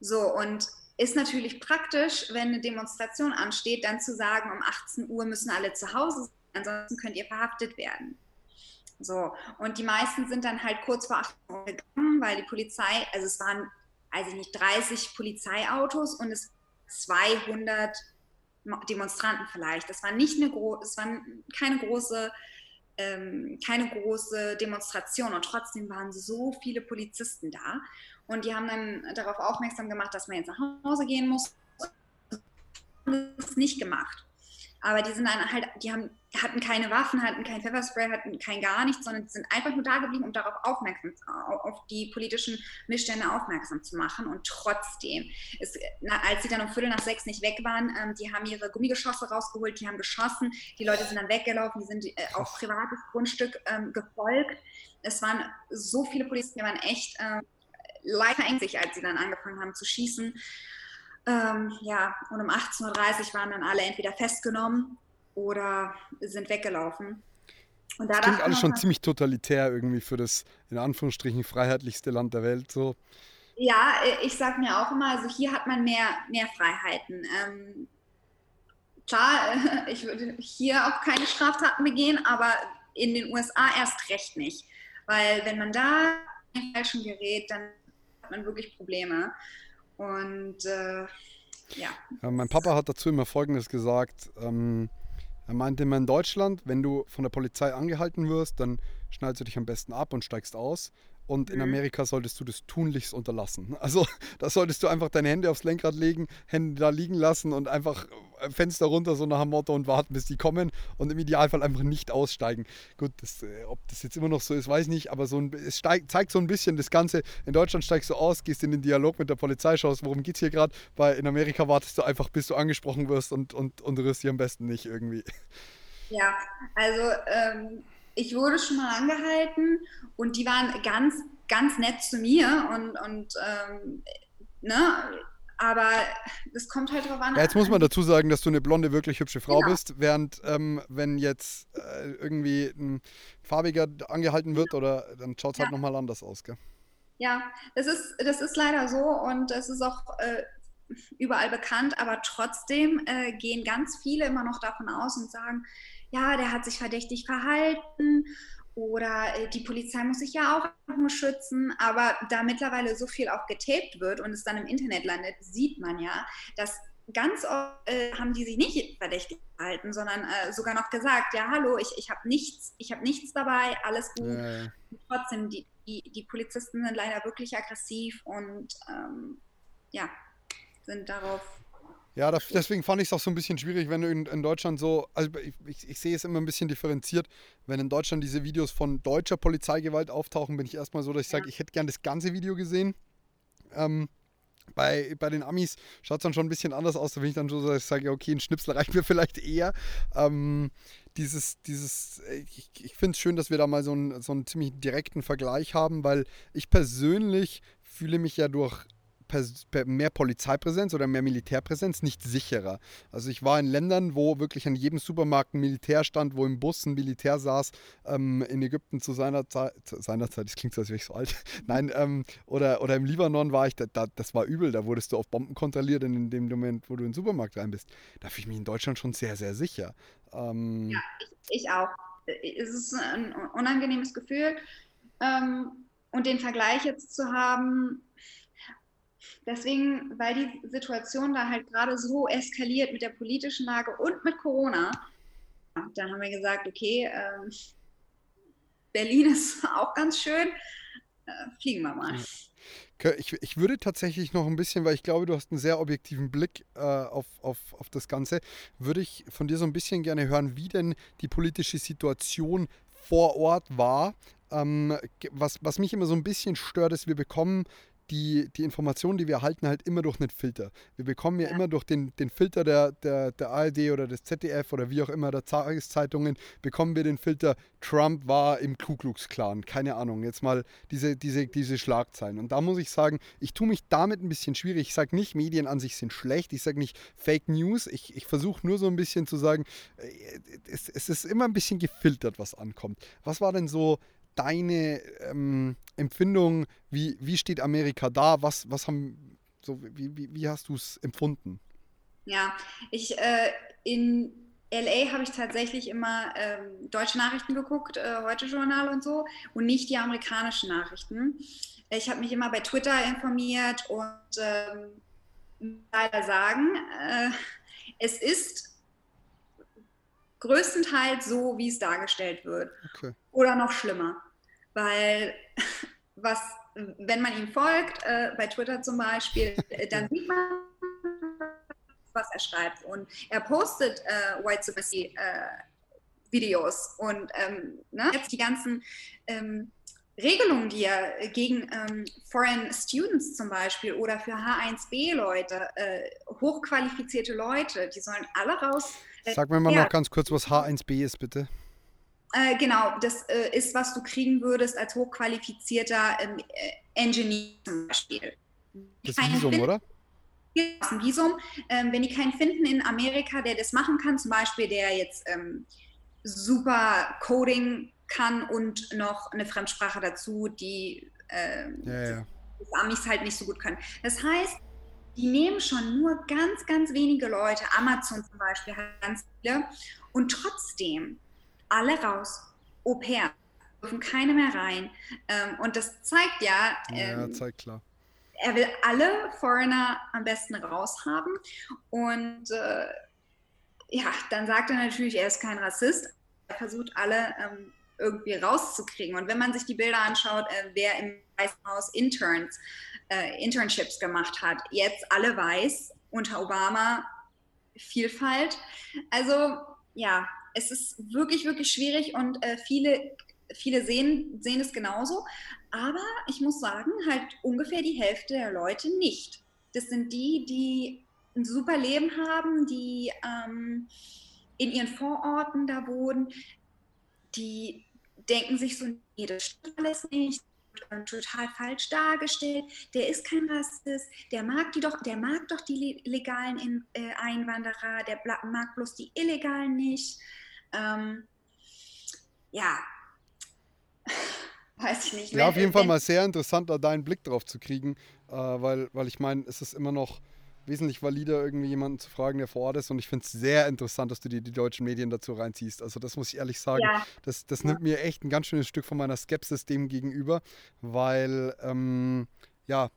Speaker 2: So, und ist natürlich praktisch, wenn eine Demonstration ansteht, dann zu sagen, um 18 Uhr müssen alle zu Hause sein, ansonsten könnt ihr verhaftet werden. So, und die meisten sind dann halt kurz vor 8 Uhr gegangen, weil die Polizei, also es waren, weiß ich nicht, 30 Polizeiautos und es 200 Demonstranten vielleicht. Das war nicht eine große, es war keine große, ähm, keine große Demonstration und trotzdem waren so viele Polizisten da und die haben dann darauf aufmerksam gemacht, dass man jetzt nach Hause gehen muss. Das ist nicht gemacht. Aber die sind dann halt, die haben, hatten keine Waffen, hatten kein Pfefferspray, hatten kein gar nichts, sondern die sind einfach nur da geblieben, um darauf aufmerksam, auf die politischen Missstände aufmerksam zu machen. Und trotzdem, ist, als sie dann um Viertel nach sechs nicht weg waren, ähm, die haben ihre Gummigeschosse rausgeholt, die haben geschossen, die Leute sind dann weggelaufen, die sind äh, auf privates Grundstück ähm, gefolgt. Es waren so viele Polizisten, die waren echt äh, leicht ängstlich, als sie dann angefangen haben zu schießen. Ähm, ja, und um 18.30 Uhr waren dann alle entweder festgenommen oder sind weggelaufen.
Speaker 1: Und da klingt alles schon ziemlich totalitär irgendwie für das in Anführungsstrichen freiheitlichste Land der Welt. So.
Speaker 2: Ja, äh, ich sage mir auch immer, also hier hat man mehr, mehr Freiheiten. Ähm, klar, ich würde hier auch keine Straftaten begehen, aber in den USA erst recht nicht. Weil wenn man da in den falschen gerät, dann hat man wirklich Probleme. Und äh, ja. ja.
Speaker 1: Mein Papa hat dazu immer Folgendes gesagt. Ähm, er meinte immer in Deutschland, wenn du von der Polizei angehalten wirst, dann schnallst du dich am besten ab und steigst aus. Und in mhm. Amerika solltest du das tunlichst unterlassen. Also da solltest du einfach deine Hände aufs Lenkrad legen, Hände da liegen lassen und einfach Fenster runter, so nach dem Motto und warten, bis die kommen und im Idealfall einfach nicht aussteigen. Gut, das, äh, ob das jetzt immer noch so ist, weiß ich nicht, aber so ein, es steigt, zeigt so ein bisschen das Ganze. In Deutschland steigst du aus, gehst in den Dialog mit der Polizei, schaust, worum geht es hier gerade, weil in Amerika wartest du einfach, bis du angesprochen wirst und, und, und rührst dich am besten nicht irgendwie.
Speaker 2: Ja, also ähm, ich wurde schon mal angehalten und die waren ganz, ganz nett zu mir und, und ähm, ne, aber das kommt halt drauf an.
Speaker 1: Ja, jetzt muss man dazu sagen, dass du eine blonde, wirklich hübsche Frau genau. bist, während ähm, wenn jetzt äh, irgendwie ein farbiger angehalten wird oder dann schaut es halt ja. nochmal anders aus, gell?
Speaker 2: Ja, das ist, das ist leider so und es ist auch äh, überall bekannt, aber trotzdem äh, gehen ganz viele immer noch davon aus und sagen, ja, der hat sich verdächtig verhalten oder äh, die Polizei muss sich ja auch nur schützen. Aber da mittlerweile so viel auch getaped wird und es dann im Internet landet, sieht man ja, dass ganz oft äh, haben die sich nicht verdächtig verhalten, sondern äh, sogar noch gesagt, ja, hallo, ich, ich habe nichts, ich habe nichts dabei, alles gut. Ja. Trotzdem, die, die, die Polizisten sind leider wirklich aggressiv und ähm, ja, sind darauf
Speaker 1: ja, das, deswegen fand ich es auch so ein bisschen schwierig, wenn du in, in Deutschland so, also ich, ich, ich, sehe es immer ein bisschen differenziert, wenn in Deutschland diese Videos von deutscher Polizeigewalt auftauchen, bin ich erstmal so, dass ich ja. sage, ich hätte gern das ganze Video gesehen. Ähm, bei, bei den Amis schaut es dann schon ein bisschen anders aus, da bin ich dann so, dass ich sage, okay, ein Schnipsel reicht mir vielleicht eher. Ähm, dieses, dieses, ich, ich finde es schön, dass wir da mal so einen, so einen ziemlich direkten Vergleich haben, weil ich persönlich fühle mich ja durch mehr Polizeipräsenz oder mehr Militärpräsenz nicht sicherer. Also ich war in Ländern, wo wirklich an jedem Supermarkt ein Militär stand, wo im Bus ein Militär saß, ähm, in Ägypten zu seiner Zeit, seiner Zeit, das klingt so, als wäre ich so alt, nein, ähm, oder, oder im Libanon war ich, da, da, das war übel, da wurdest du auf Bomben kontrolliert in dem Moment, wo du in den Supermarkt rein bist. Da fühle ich mich in Deutschland schon sehr, sehr sicher.
Speaker 2: Ähm, ja, ich, ich, auch. Es ist ein unangenehmes Gefühl. Ähm, und den Vergleich jetzt zu haben, Deswegen, weil die Situation da halt gerade so eskaliert mit der politischen Lage und mit Corona, da haben wir gesagt, okay, ähm, Berlin ist auch ganz schön, äh, fliegen wir mal.
Speaker 1: Ich, ich, würde tatsächlich noch ein bisschen, weil ich glaube, du hast einen sehr objektiven Blick äh, auf, auf, auf das Ganze, würde ich von dir so ein bisschen gerne hören, wie denn die politische Situation vor Ort war. Ähm, was, was mich immer so ein bisschen stört, ist, wir bekommen die, die Informationen, die wir erhalten, halt immer durch einen Filter. Wir bekommen ja, ja. immer durch den, den Filter der, der, der ARD oder des ZDF oder wie auch immer der Tageszeitungen, bekommen wir den Filter, Trump war im Ku Klux Klan. Keine Ahnung, jetzt mal diese, diese, diese Schlagzeilen. Und da muss ich sagen, ich tue mich damit ein bisschen schwierig. Ich sage nicht, Medien an sich sind schlecht. Ich sage nicht Fake News. Ich, ich versuche nur so ein bisschen zu sagen, äh, es, es ist immer ein bisschen gefiltert, was ankommt. Was war denn so deine ähm, Empfindung? Wie, wie steht Amerika da? Was, was haben, so, wie, wie, wie hast du es empfunden?
Speaker 2: Ja, ich äh, in LA habe ich tatsächlich immer ähm, deutsche Nachrichten geguckt, äh, heute Journal und so, und nicht die amerikanischen Nachrichten. Ich habe mich immer bei Twitter informiert und ähm, leider sagen, äh, es ist größtenteils so, wie es dargestellt wird. Okay. Oder noch schlimmer weil was, wenn man ihm folgt, äh, bei Twitter zum Beispiel, äh, dann sieht man, was er schreibt. Und er postet äh, White Supremacy äh, Videos und ähm, ne, jetzt die ganzen ähm, Regelungen, die er gegen ähm, Foreign Students zum Beispiel oder für H1B-Leute, äh, hochqualifizierte Leute, die sollen alle raus.
Speaker 1: Äh, Sag mir mal ja, noch ganz kurz, was H1B ist, bitte.
Speaker 2: Äh, genau, das äh, ist, was du kriegen würdest als hochqualifizierter ähm, äh, Engineer zum Beispiel.
Speaker 1: Das Visum, finden, oder?
Speaker 2: Das ein Visum. Ähm, wenn die keinen finden in Amerika, der das machen kann, zum Beispiel der jetzt ähm, super Coding kann und noch eine Fremdsprache dazu, die äh, ja, ja. die Amis halt nicht so gut können. Das heißt, die nehmen schon nur ganz, ganz wenige Leute, Amazon zum Beispiel hat ganz viele, und trotzdem alle raus, Au pair, dürfen keine mehr rein. Ähm, und das zeigt ja,
Speaker 1: ähm, ja, zeigt klar.
Speaker 2: er will alle Foreigner am besten raushaben. Und äh, ja, dann sagt er natürlich, er ist kein Rassist. Er versucht alle ähm, irgendwie rauszukriegen. Und wenn man sich die Bilder anschaut, äh, wer im Weißen Haus Interns, äh, Internships gemacht hat, jetzt alle weiß, unter Obama Vielfalt. Also ja, es ist wirklich, wirklich schwierig und äh, viele, viele sehen, sehen es genauso. Aber ich muss sagen, halt ungefähr die Hälfte der Leute nicht. Das sind die, die ein super Leben haben, die ähm, in ihren Vororten da wohnen, die denken sich so, nee, das stimmt alles nicht, total falsch dargestellt, der ist kein Rassist, der mag die doch, der mag doch die legalen äh, Einwanderer, der mag bloß die illegalen nicht. Ähm, ja, weiß ich nicht.
Speaker 1: Ja, auf jeden Fall mal sehr interessant, da deinen Blick drauf zu kriegen, äh, weil, weil ich meine, es ist immer noch wesentlich valider, irgendwie jemanden zu fragen, der vor Ort ist. Und ich finde es sehr interessant, dass du dir die deutschen Medien dazu reinziehst. Also das muss ich ehrlich sagen. Ja. Das, das ja. nimmt mir echt ein ganz schönes Stück von meiner Skepsis dem gegenüber, weil ähm, ja,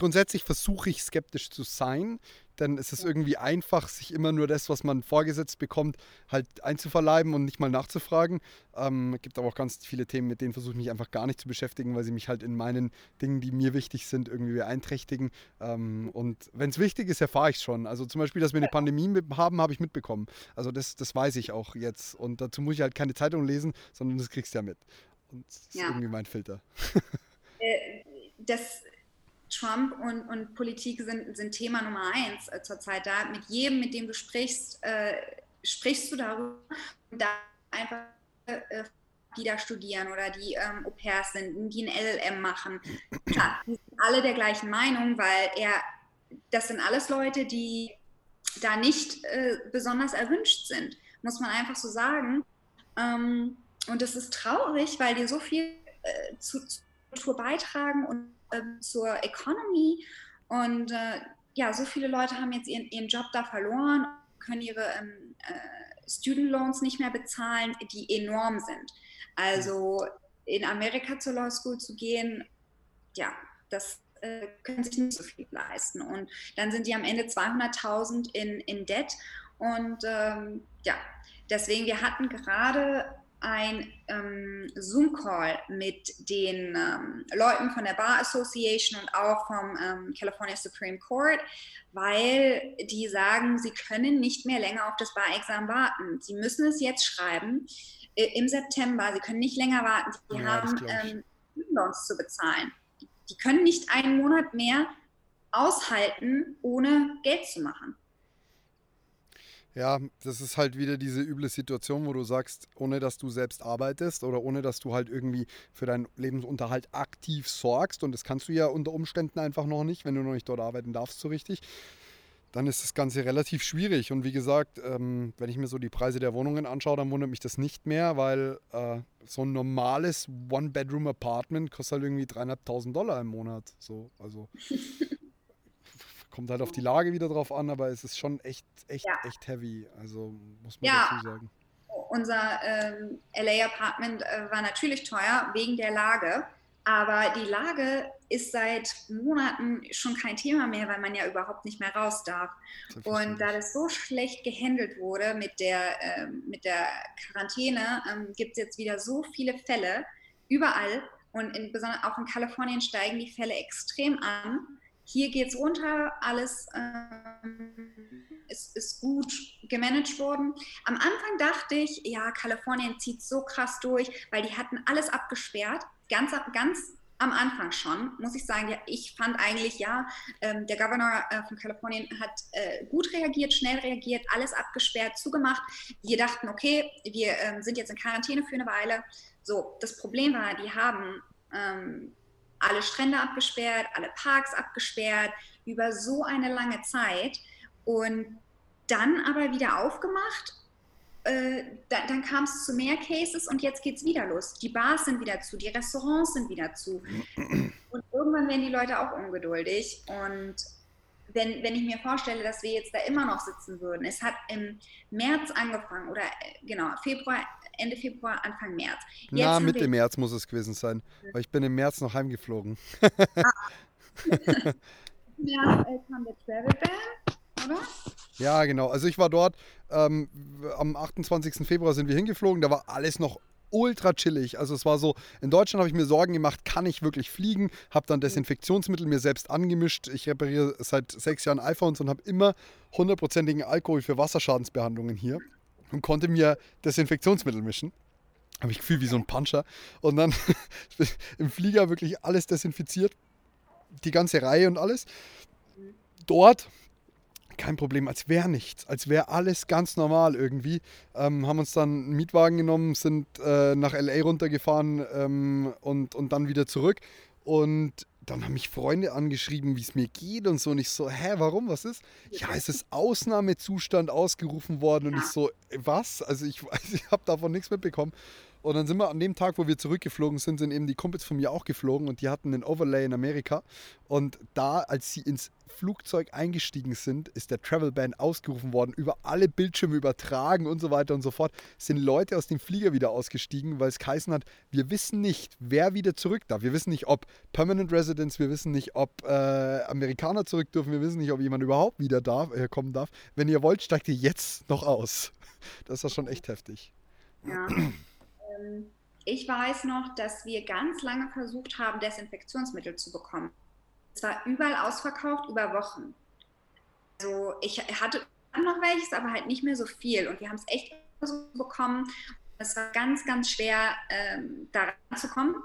Speaker 1: grundsätzlich versuche ich skeptisch zu sein, denn es ist irgendwie einfach, sich immer nur das, was man vorgesetzt bekommt, halt einzuverleiben und nicht mal nachzufragen. Ähm, es gibt aber auch ganz viele Themen, mit denen versuche ich mich einfach gar nicht zu beschäftigen, weil sie mich halt in meinen Dingen, die mir wichtig sind, irgendwie beeinträchtigen. Ähm, und wenn es wichtig ist, erfahre ich es schon. Also zum Beispiel, dass wir eine Pandemie haben, habe ich mitbekommen. Also das, das weiß ich auch jetzt. Und dazu muss ich halt keine Zeitung lesen, sondern das kriegst du ja mit. Und das ist ja. irgendwie mein Filter.
Speaker 2: Äh, das Trump und, und Politik sind, sind Thema Nummer eins äh, zurzeit da. Mit jedem, mit dem du sprichst, äh, sprichst du darüber und da einfach äh, die da studieren oder die ähm, Au pairs sind, die ein LLM machen. Klar, die sind alle der gleichen Meinung, weil er, das sind alles Leute, die da nicht äh, besonders erwünscht sind, muss man einfach so sagen. Ähm, und das ist traurig, weil die so viel äh, zu, zur Kultur beitragen und ähm, zur Economy. Und äh, ja, so viele Leute haben jetzt ihren, ihren Job da verloren, können ihre ähm, äh, Student Loans nicht mehr bezahlen, die enorm sind. Also in Amerika zur Law School zu gehen, ja, das äh, können sich nicht so viel leisten. Und dann sind die am Ende 200.000 in, in Debt. Und ähm, ja, deswegen, wir hatten gerade ein ähm, Zoom-Call mit den ähm, Leuten von der Bar Association und auch vom ähm, California Supreme Court, weil die sagen, sie können nicht mehr länger auf das Bar-Examen warten. Sie müssen es jetzt schreiben äh, im September. Sie können nicht länger warten. Sie ja, haben ähm, Loans zu bezahlen. Die können nicht einen Monat mehr aushalten, ohne Geld zu machen.
Speaker 1: Ja, das ist halt wieder diese üble Situation, wo du sagst, ohne dass du selbst arbeitest oder ohne dass du halt irgendwie für deinen Lebensunterhalt aktiv sorgst, und das kannst du ja unter Umständen einfach noch nicht, wenn du noch nicht dort arbeiten darfst so richtig, dann ist das Ganze relativ schwierig. Und wie gesagt, ähm, wenn ich mir so die Preise der Wohnungen anschaue, dann wundert mich das nicht mehr, weil äh, so ein normales One-Bedroom-Apartment kostet halt irgendwie dreieinhalbtausend Dollar im Monat. So, also Kommt halt auf die Lage wieder drauf an, aber es ist schon echt, echt, ja. echt heavy. Also muss man ja. dazu sagen.
Speaker 2: Unser ähm, LA Apartment äh, war natürlich teuer wegen der Lage. Aber die Lage ist seit Monaten schon kein Thema mehr, weil man ja überhaupt nicht mehr raus darf. Und da das so schlecht gehandelt wurde mit der, ähm, mit der Quarantäne, ähm, gibt es jetzt wieder so viele Fälle überall. Und in, besonders auch in Kalifornien steigen die Fälle extrem an hier geht es runter, alles ähm, ist, ist, gut gemanagt worden. Am Anfang dachte ich, ja, Kalifornien zieht so krass durch, weil die hatten alles abgesperrt, ganz, ganz am Anfang schon, muss ich sagen, ja, ich fand eigentlich, ja, ähm, der Governor äh, von Kalifornien hat äh, gut reagiert, schnell reagiert, alles abgesperrt, zugemacht. Wir dachten, okay, wir ähm, sind jetzt in Quarantäne für eine Weile. So, das Problem war, die haben ähm, alle Strände abgesperrt, alle Parks abgesperrt, über so eine lange Zeit und dann aber wieder aufgemacht äh, da, dann kam es zu mehr Cases und jetzt geht es wieder los. Die Bars sind wieder zu, die Restaurants sind wieder zu. Und irgendwann werden die Leute auch ungeduldig. Und wenn, wenn ich mir vorstelle, dass wir jetzt da immer noch sitzen würden, es hat im März angefangen oder äh, genau, Februar, Ende Februar, Anfang März.
Speaker 1: Jetzt Na, Mitte März muss es gewesen sein, weil ich bin im März noch heimgeflogen. ah.
Speaker 2: ja, kam der Travel Ban, oder?
Speaker 1: Ja, genau. Also ich war dort, ähm, am 28. Februar sind wir hingeflogen, da war alles noch ultra chillig. Also es war so, in Deutschland habe ich mir Sorgen gemacht, kann ich wirklich fliegen? Habe dann Desinfektionsmittel mir selbst angemischt. Ich repariere seit sechs Jahren iPhones und habe immer hundertprozentigen Alkohol für Wasserschadensbehandlungen hier und konnte mir Desinfektionsmittel mischen. Habe ich gefühlt wie so ein Puncher. Und dann im Flieger wirklich alles desinfiziert. Die ganze Reihe und alles. Dort kein Problem, als wäre nichts, als wäre alles ganz normal irgendwie. Ähm, haben uns dann einen Mietwagen genommen, sind äh, nach LA runtergefahren ähm, und, und dann wieder zurück. Und dann haben mich Freunde angeschrieben, wie es mir geht und so. Und ich so, hä, warum? Was ist? Ja, es ist Ausnahmezustand ausgerufen worden. Und ich so, was? Also ich, ich habe davon nichts mitbekommen. Und dann sind wir an dem Tag, wo wir zurückgeflogen sind, sind eben die Kumpels von mir auch geflogen und die hatten einen Overlay in Amerika. Und da, als sie ins Flugzeug eingestiegen sind, ist der Travel Ban ausgerufen worden, über alle Bildschirme übertragen und so weiter und so fort. Sind Leute aus dem Flieger wieder ausgestiegen, weil es geheißen hat, wir wissen nicht, wer wieder zurück darf. Wir wissen nicht, ob Permanent Residents, wir wissen nicht, ob äh, Amerikaner zurück dürfen, wir wissen nicht, ob jemand überhaupt wieder darf, äh, kommen darf. Wenn ihr wollt, steigt ihr jetzt noch aus. Das war schon echt heftig.
Speaker 2: Ja. Ähm, ich weiß noch, dass wir ganz lange versucht haben, Desinfektionsmittel zu bekommen. Es war überall ausverkauft, über Wochen. Also ich hatte noch welches, aber halt nicht mehr so viel. Und wir haben es echt so bekommen. Es war ganz, ganz schwer, ähm, da ranzukommen.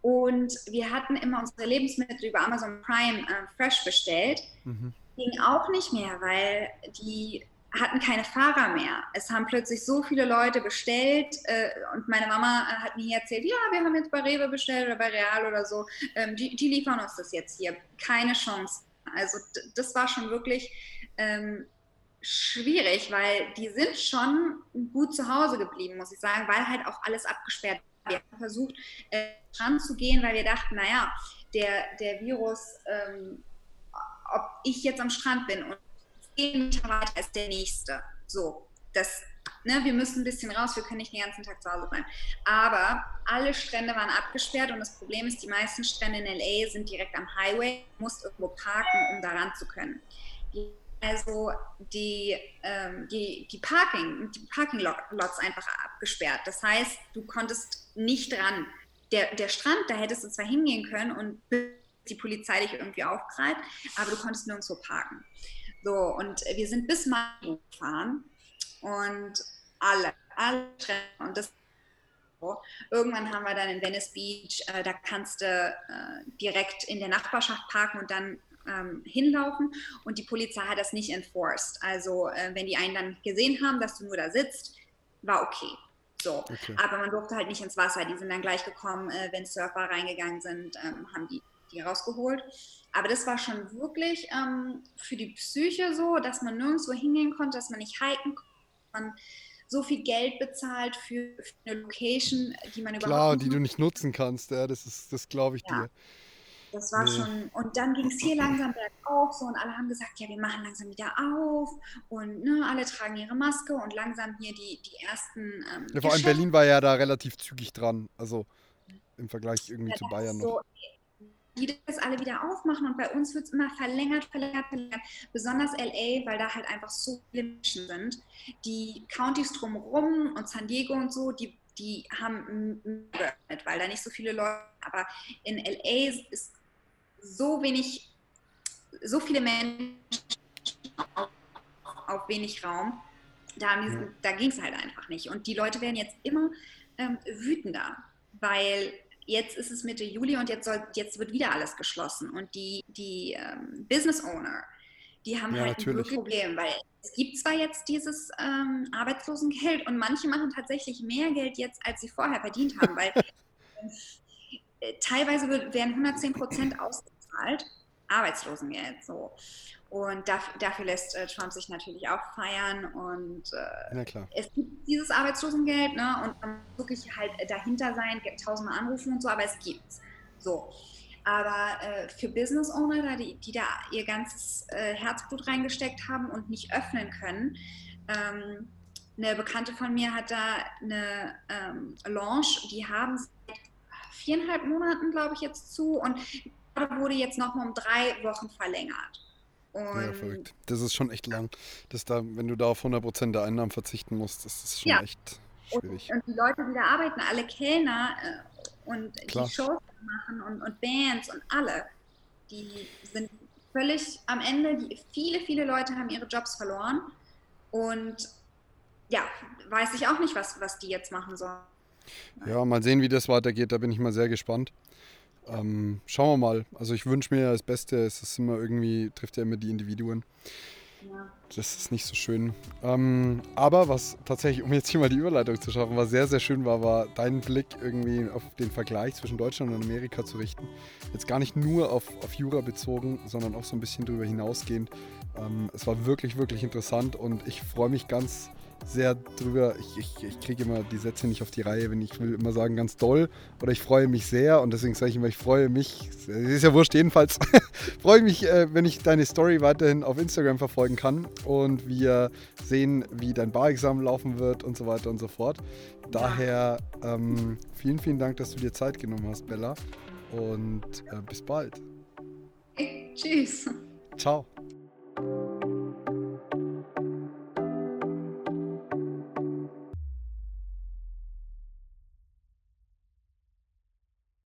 Speaker 2: Und wir hatten immer unsere Lebensmittel über Amazon Prime äh, fresh bestellt. Mhm. Ging auch nicht mehr, weil die hatten keine Fahrer mehr. Es haben plötzlich so viele Leute bestellt äh, und meine Mama äh, hat mir erzählt, ja, wir haben jetzt bei Rewe bestellt oder bei Real oder so, ähm, die, die, liefern uns das jetzt hier. Keine Chance. Also das war schon wirklich ähm, schwierig, weil die sind schon gut zu Hause geblieben, muss ich sagen, weil halt auch alles abgesperrt war. Wir haben versucht, äh, ranzugehen, weil wir dachten, naja, der, der Virus, ähm, ob ich jetzt am Strand bin und zehn Meter weiter ist der nächste. So, das, ne, wir müssen ein bisschen raus, wir können nicht den ganzen Tag zu Hause bleiben. Aber alle Strände waren abgesperrt und das Problem ist, die meisten Strände in LA sind direkt am Highway, du musst irgendwo parken, um da ran zu können. Also die, ähm, die, die Parking, die Parking-Lots einfach abgesperrt. Das heißt, du konntest nicht ran. Der, der Strand, da hättest du zwar hingehen können und die Polizei dich irgendwie aufgreift, aber du konntest nirgendwo parken. So, und wir sind bis Malibu gefahren und alle, alle und das Irgendwann haben wir dann in Venice Beach, äh, da kannst du äh, direkt in der Nachbarschaft parken und dann ähm, hinlaufen. Und die Polizei hat das nicht enforced. Also äh, wenn die einen dann gesehen haben, dass du nur da sitzt, war okay. So. Okay. Aber man durfte halt nicht ins Wasser. Die sind dann gleich gekommen, äh, wenn Surfer reingegangen sind, ähm, haben die die rausgeholt. Aber das war schon wirklich ähm, für die Psyche so, dass man nirgendwo hingehen konnte, dass man nicht hiken konnte, man so viel Geld bezahlt für, für eine Location, die man
Speaker 1: überhaupt Klar, die du nicht nutzen kannst, ja, das ist, das glaube ich ja. dir.
Speaker 2: Das war nee. schon, und dann ging es hier langsam bergauf so und alle haben gesagt, ja, wir machen langsam wieder auf und ne, alle tragen ihre Maske und langsam hier die, die ersten. Ähm,
Speaker 1: ja, vor allem Berlin war ja da relativ zügig dran, also im Vergleich irgendwie ja, zu Bayern noch.
Speaker 2: Die das alle wieder aufmachen und bei uns wird es immer verlängert, verlängert, verlängert. Besonders LA, weil da halt einfach so viele Menschen sind. Die Countys drumherum und San Diego und so, die, die haben weil da nicht so viele Leute, aber in LA ist so wenig so viele Menschen auf, auf wenig Raum. Da, da ging es halt einfach nicht. Und die Leute werden jetzt immer ähm, wütender, weil jetzt ist es Mitte Juli und jetzt, soll, jetzt wird wieder alles geschlossen. Und die, die ähm, Business Owner, die haben ja, halt natürlich. ein Problem, weil es gibt zwar jetzt dieses ähm, Arbeitslosengeld und manche machen tatsächlich mehr Geld jetzt, als sie vorher verdient haben, weil äh, teilweise wird, werden 110 Prozent ausgezahlt, Arbeitslosengeld so. Und dafür, dafür lässt äh, Trump sich natürlich auch feiern. Und äh, es gibt dieses Arbeitslosengeld, ne? Und man muss wirklich halt dahinter sein, tausendmal anrufen und so, aber es gibt's. So. Aber äh, für Business Owner, die, die da ihr ganzes äh, Herzblut reingesteckt haben und nicht öffnen können, ähm, eine Bekannte von mir hat da eine ähm, Lounge, die haben seit viereinhalb Monaten, glaube ich, jetzt zu und wurde jetzt noch mal um drei Wochen verlängert.
Speaker 1: Ja, verrückt. Das ist schon echt lang. Das da, wenn du da auf 100% der Einnahmen verzichten musst, das ist schon ja. echt schwierig.
Speaker 2: Und, und, die Leute, die da arbeiten, alle Kellner äh, und Klar. die Shows machen und, und Bands und alle, die sind völlig am Ende. Die, viele, viele Leute haben ihre Jobs verloren. Und ja, weiß ich auch nicht, was, was die jetzt machen sollen.
Speaker 1: Ja, mal sehen, wie das weitergeht. Da bin ich mal sehr gespannt. Ähm, schauen wir mal. Also ich wünsche mir das Beste. Es ist immer irgendwie, trifft ja immer die Individuen. Ja. Das ist nicht so schön. Ähm, aber was tatsächlich, um jetzt hier mal die Überleitung zu schaffen, was sehr, sehr schön war, war deinen Blick irgendwie auf den Vergleich zwischen Deutschland und Amerika zu richten. Jetzt gar nicht nur auf, auf Jura bezogen, sondern auch so ein bisschen darüber hinausgehend. Ähm, es war wirklich, wirklich interessant und ich freue mich ganz sehr drüber. Ich, ich, ich kriege immer die Sätze nicht auf die Reihe, wenn ich will immer sagen ganz doll oder ich freue mich sehr und deswegen sage ich immer, ich freue mich, ist ja wurscht, jedenfalls freue ich mich, äh, wenn ich deine Story weiterhin auf Instagram verfolgen kann und wir sehen, wie dein Barexamen laufen wird und so weiter und so fort. Daher ähm, vielen, vielen Dank, dass du dir Zeit genommen hast, Bella und äh, bis bald.
Speaker 2: Hey, tschüss.
Speaker 1: Ciao.